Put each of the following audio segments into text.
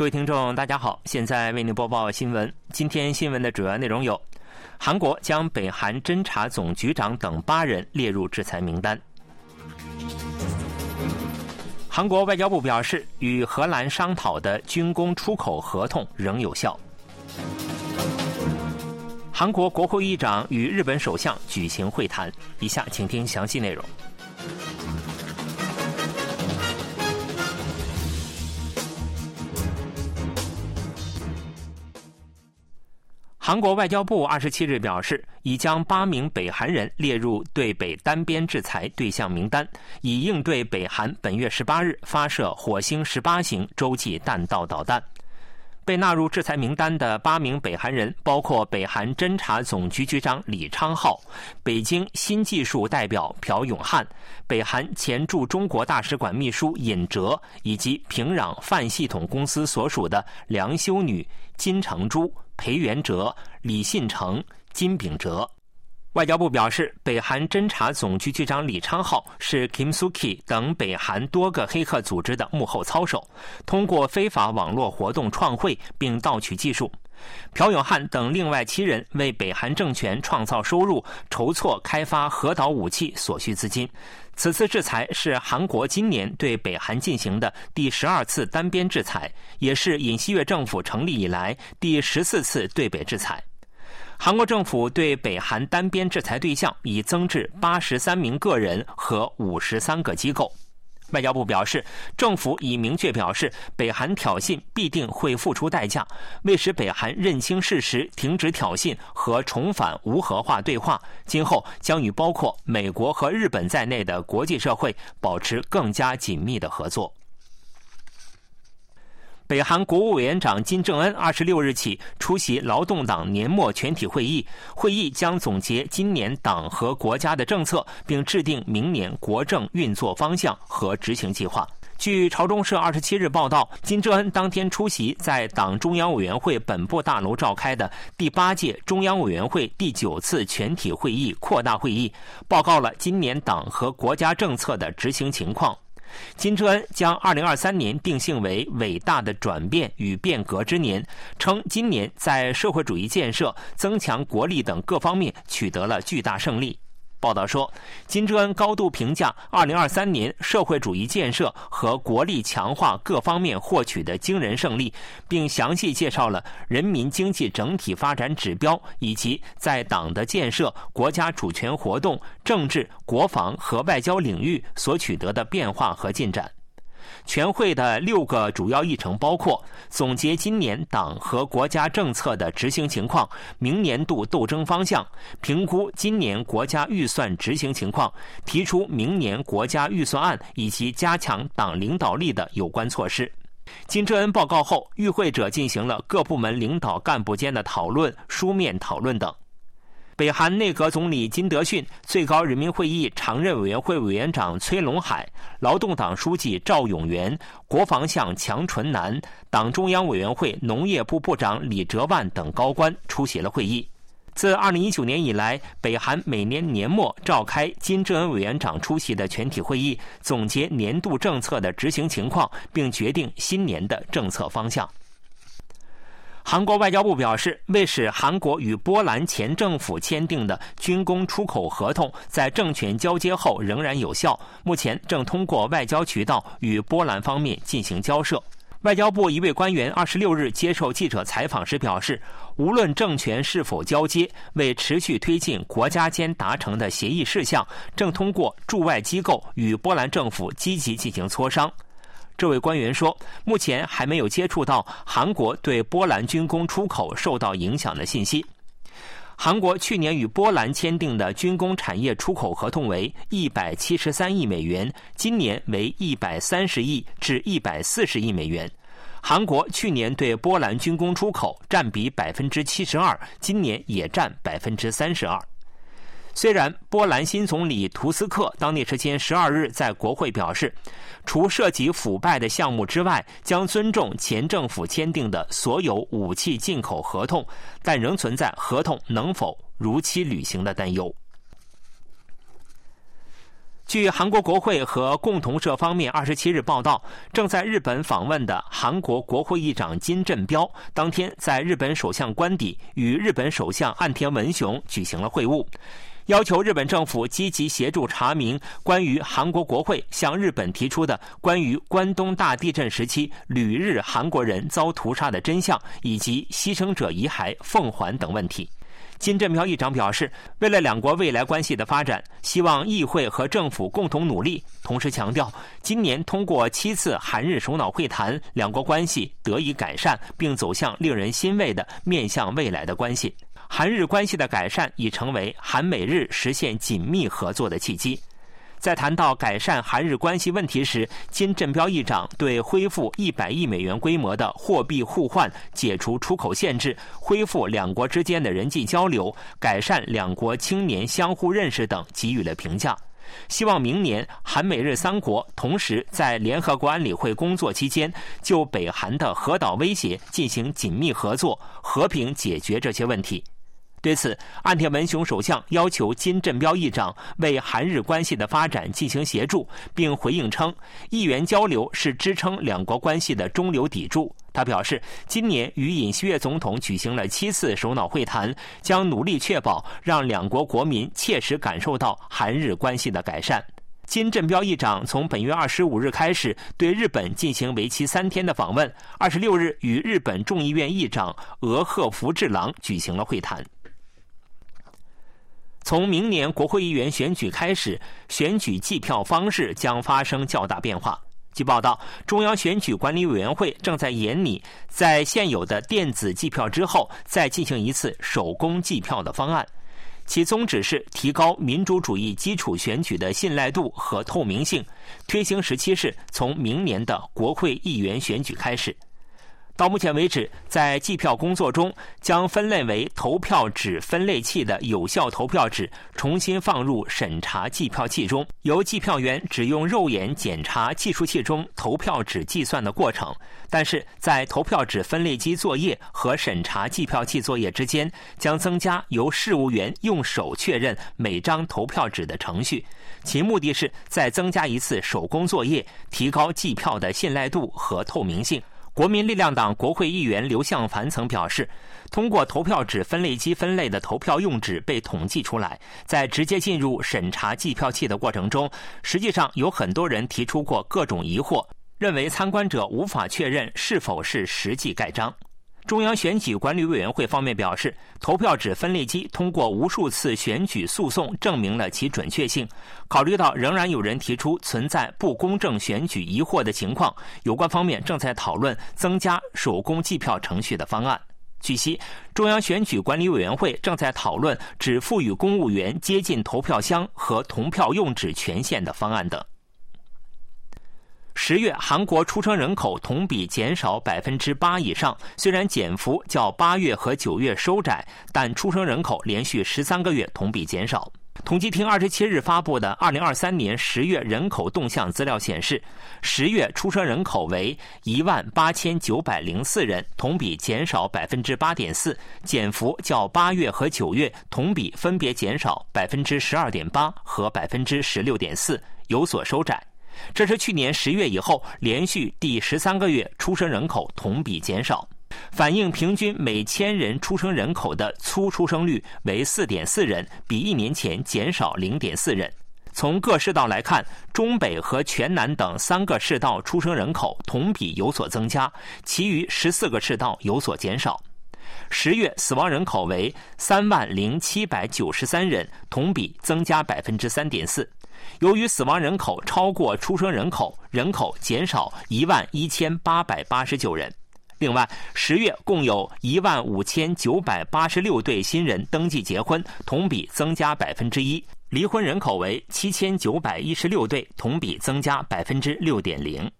各位听众，大家好，现在为您播报新闻。今天新闻的主要内容有：韩国将北韩侦察总局长等八人列入制裁名单。韩国外交部表示，与荷兰商讨的军工出口合同仍有效。韩国国会议长与日本首相举行会谈。以下请听详细内容。韩国外交部二十七日表示，已将八名北韩人列入对北单边制裁对象名单，以应对北韩本月十八日发射火星十八型洲际弹道导弹。被纳入制裁名单的八名北韩人包括北韩侦察总局局长李昌浩、北京新技术代表朴永汉、北韩前驻中国大使馆秘书尹哲以及平壤泛系统公司所属的梁修女金成珠。裴元哲、李信成、金炳哲。外交部表示，北韩侦察总局局长李昌浩是 Kim Suki 等北韩多个黑客组织的幕后操手，通过非法网络活动创汇并盗取技术。朴永汉等另外七人为北韩政权创造收入，筹措开发核导武器所需资金。此次制裁是韩国今年对北韩进行的第十二次单边制裁，也是尹锡悦政府成立以来第十四次对北制裁。韩国政府对北韩单边制裁对象已增至八十三名个人和五十三个机构。外交部表示，政府已明确表示，北韩挑衅必定会付出代价。为使北韩认清事实、停止挑衅和重返无核化对话，今后将与包括美国和日本在内的国际社会保持更加紧密的合作。北韩国务委员长金正恩二十六日起出席劳动党年末全体会议，会议将总结今年党和国家的政策，并制定明年国政运作方向和执行计划。据朝中社二十七日报道，金正恩当天出席在党中央委员会本部大楼召开的第八届中央委员会第九次全体会议扩大会议，报告了今年党和国家政策的执行情况。金正恩将2023年定性为伟大的转变与变革之年，称今年在社会主义建设、增强国力等各方面取得了巨大胜利。报道说，金正恩高度评价2023年社会主义建设和国力强化各方面获取的惊人胜利，并详细介绍了人民经济整体发展指标以及在党的建设、国家主权活动、政治、国防和外交领域所取得的变化和进展。全会的六个主要议程包括总结今年党和国家政策的执行情况、明年度斗争方向、评估今年国家预算执行情况、提出明年国家预算案以及加强党领导力的有关措施。金正恩报告后，与会者进行了各部门领导干部间的讨论、书面讨论等。北韩内阁总理金德训、最高人民会议常任委员会委员长崔龙海、劳动党书记赵永元、国防相强纯南、党中央委员会农业部部长李哲万等高官出席了会议。自2019年以来，北韩每年年末召开金正恩委员长出席的全体会议，总结年度政策的执行情况，并决定新年的政策方向。韩国外交部表示，为使韩国与波兰前政府签订的军工出口合同在政权交接后仍然有效，目前正通过外交渠道与波兰方面进行交涉。外交部一位官员二十六日接受记者采访时表示，无论政权是否交接，为持续推进国家间达成的协议事项，正通过驻外机构与波兰政府积极进行磋商。这位官员说，目前还没有接触到韩国对波兰军工出口受到影响的信息。韩国去年与波兰签订的军工产业出口合同为一百七十三亿美元，今年为一百三十亿至一百四十亿美元。韩国去年对波兰军工出口占比百分之七十二，今年也占百分之三十二。虽然波兰新总理图斯克当地时间十二日在国会表示，除涉及腐败的项目之外，将尊重前政府签订的所有武器进口合同，但仍存在合同能否如期履行的担忧。据韩国国会和共同社方面二十七日报道，正在日本访问的韩国国会议长金振标当天在日本首相官邸与日本首相岸田文雄举行了会晤，要求日本政府积极协助查明关于韩国国会向日本提出的关于关东大地震时期旅日韩国人遭屠杀的真相以及牺牲者遗骸奉还等问题。金振彪议长表示，为了两国未来关系的发展，希望议会和政府共同努力。同时强调，今年通过七次韩日首脑会谈，两国关系得以改善，并走向令人欣慰的面向未来的关系。韩日关系的改善已成为韩美日实现紧密合作的契机。在谈到改善韩日关系问题时，金振彪议长对恢复一百亿美元规模的货币互换、解除出口限制、恢复两国之间的人际交流、改善两国青年相互认识等给予了评价，希望明年韩美日三国同时在联合国安理会工作期间，就北韩的核岛威胁进行紧密合作，和平解决这些问题。对此，岸田文雄首相要求金振彪议长为韩日关系的发展进行协助，并回应称，议员交流是支撑两国关系的中流砥柱。他表示，今年与尹锡悦总统举行了七次首脑会谈，将努力确保让两国国民切实感受到韩日关系的改善。金振彪议长从本月二十五日开始对日本进行为期三天的访问，二十六日与日本众议院议长俄贺福治郎举行了会谈。从明年国会议员选举开始，选举计票方式将发生较大变化。据报道，中央选举管理委员会正在研拟在现有的电子计票之后再进行一次手工计票的方案，其宗旨是提高民主主义基础选举的信赖度和透明性。推行时期是从明年的国会议员选举开始。到目前为止，在计票工作中，将分类为投票纸分类器的有效投票纸重新放入审查计票器中，由计票员只用肉眼检查计数器中投票纸计算的过程。但是在投票纸分类机作业和审查计票器作业之间，将增加由事务员用手确认每张投票纸的程序，其目的是再增加一次手工作业，提高计票的信赖度和透明性。国民力量党国会议员刘向凡曾表示，通过投票纸分类机分类的投票用纸被统计出来，在直接进入审查计票器的过程中，实际上有很多人提出过各种疑惑，认为参观者无法确认是否是实际盖章。中央选举管理委员会方面表示，投票纸分类机通过无数次选举诉讼证明了其准确性。考虑到仍然有人提出存在不公正选举疑惑的情况，有关方面正在讨论增加手工计票程序的方案。据悉，中央选举管理委员会正在讨论只赋予公务员接近投票箱和同票用纸权限的方案等。十月，韩国出生人口同比减少百分之八以上，虽然减幅较八月和九月收窄，但出生人口连续十三个月同比减少。统计厅二十七日发布的二零二三年十月人口动向资料显示，十月出生人口为一万八千九百零四人，同比减少百分之八点四，减幅较八月和九月同比分别减少百分之十二点八和百分之十六点四，有所收窄。这是去年十月以后连续第十三个月出生人口同比减少，反映平均每千人出生人口的粗出生率为四点四人，比一年前减少零点四人。从各市道来看，中北和全南等三个市道出生人口同比有所增加，其余十四个市道有所减少。十月死亡人口为三万零七百九十三人，同比增加百分之三点四。由于死亡人口超过出生人口，人口减少一万一千八百八十九人。另外，十月共有一万五千九百八十六对新人登记结婚，同比增加百分之一。离婚人口为七千九百一十六对，同比增加百分之六点零。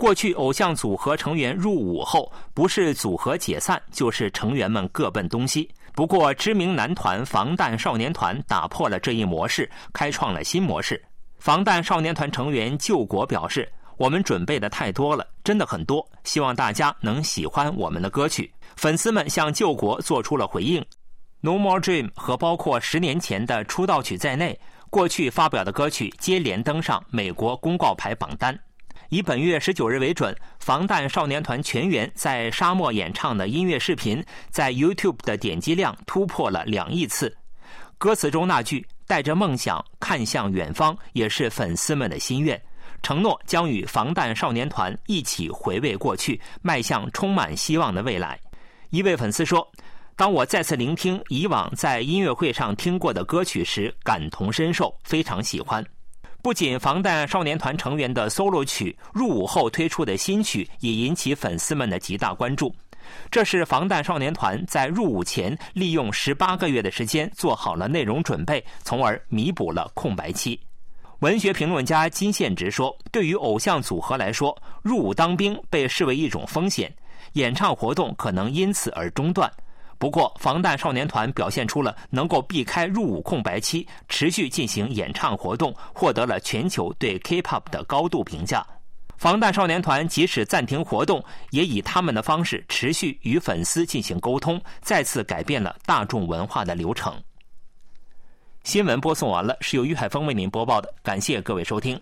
过去，偶像组合成员入伍后，不是组合解散，就是成员们各奔东西。不过，知名男团防弹少年团打破了这一模式，开创了新模式。防弹少年团成员救国表示：“我们准备的太多了，真的很多，希望大家能喜欢我们的歌曲。”粉丝们向救国做出了回应，《No More Dream》和包括十年前的出道曲在内，过去发表的歌曲接连登上美国公告牌榜单。以本月十九日为准，防弹少年团全员在沙漠演唱的音乐视频，在 YouTube 的点击量突破了两亿次。歌词中那句“带着梦想看向远方”也是粉丝们的心愿，承诺将与防弹少年团一起回味过去，迈向充满希望的未来。一位粉丝说。当我再次聆听以往在音乐会上听过的歌曲时，感同身受，非常喜欢。不仅防弹少年团成员的 solo 曲，入伍后推出的新曲也引起粉丝们的极大关注。这是防弹少年团在入伍前利用十八个月的时间做好了内容准备，从而弥补了空白期。文学评论家金宪直说：“对于偶像组合来说，入伍当兵被视为一种风险，演唱活动可能因此而中断。”不过，防弹少年团表现出了能够避开入伍空白期，持续进行演唱活动，获得了全球对 K-pop 的高度评价。防弹少年团即使暂停活动，也以他们的方式持续与粉丝进行沟通，再次改变了大众文化的流程。新闻播送完了，是由于海峰为您播报的，感谢各位收听。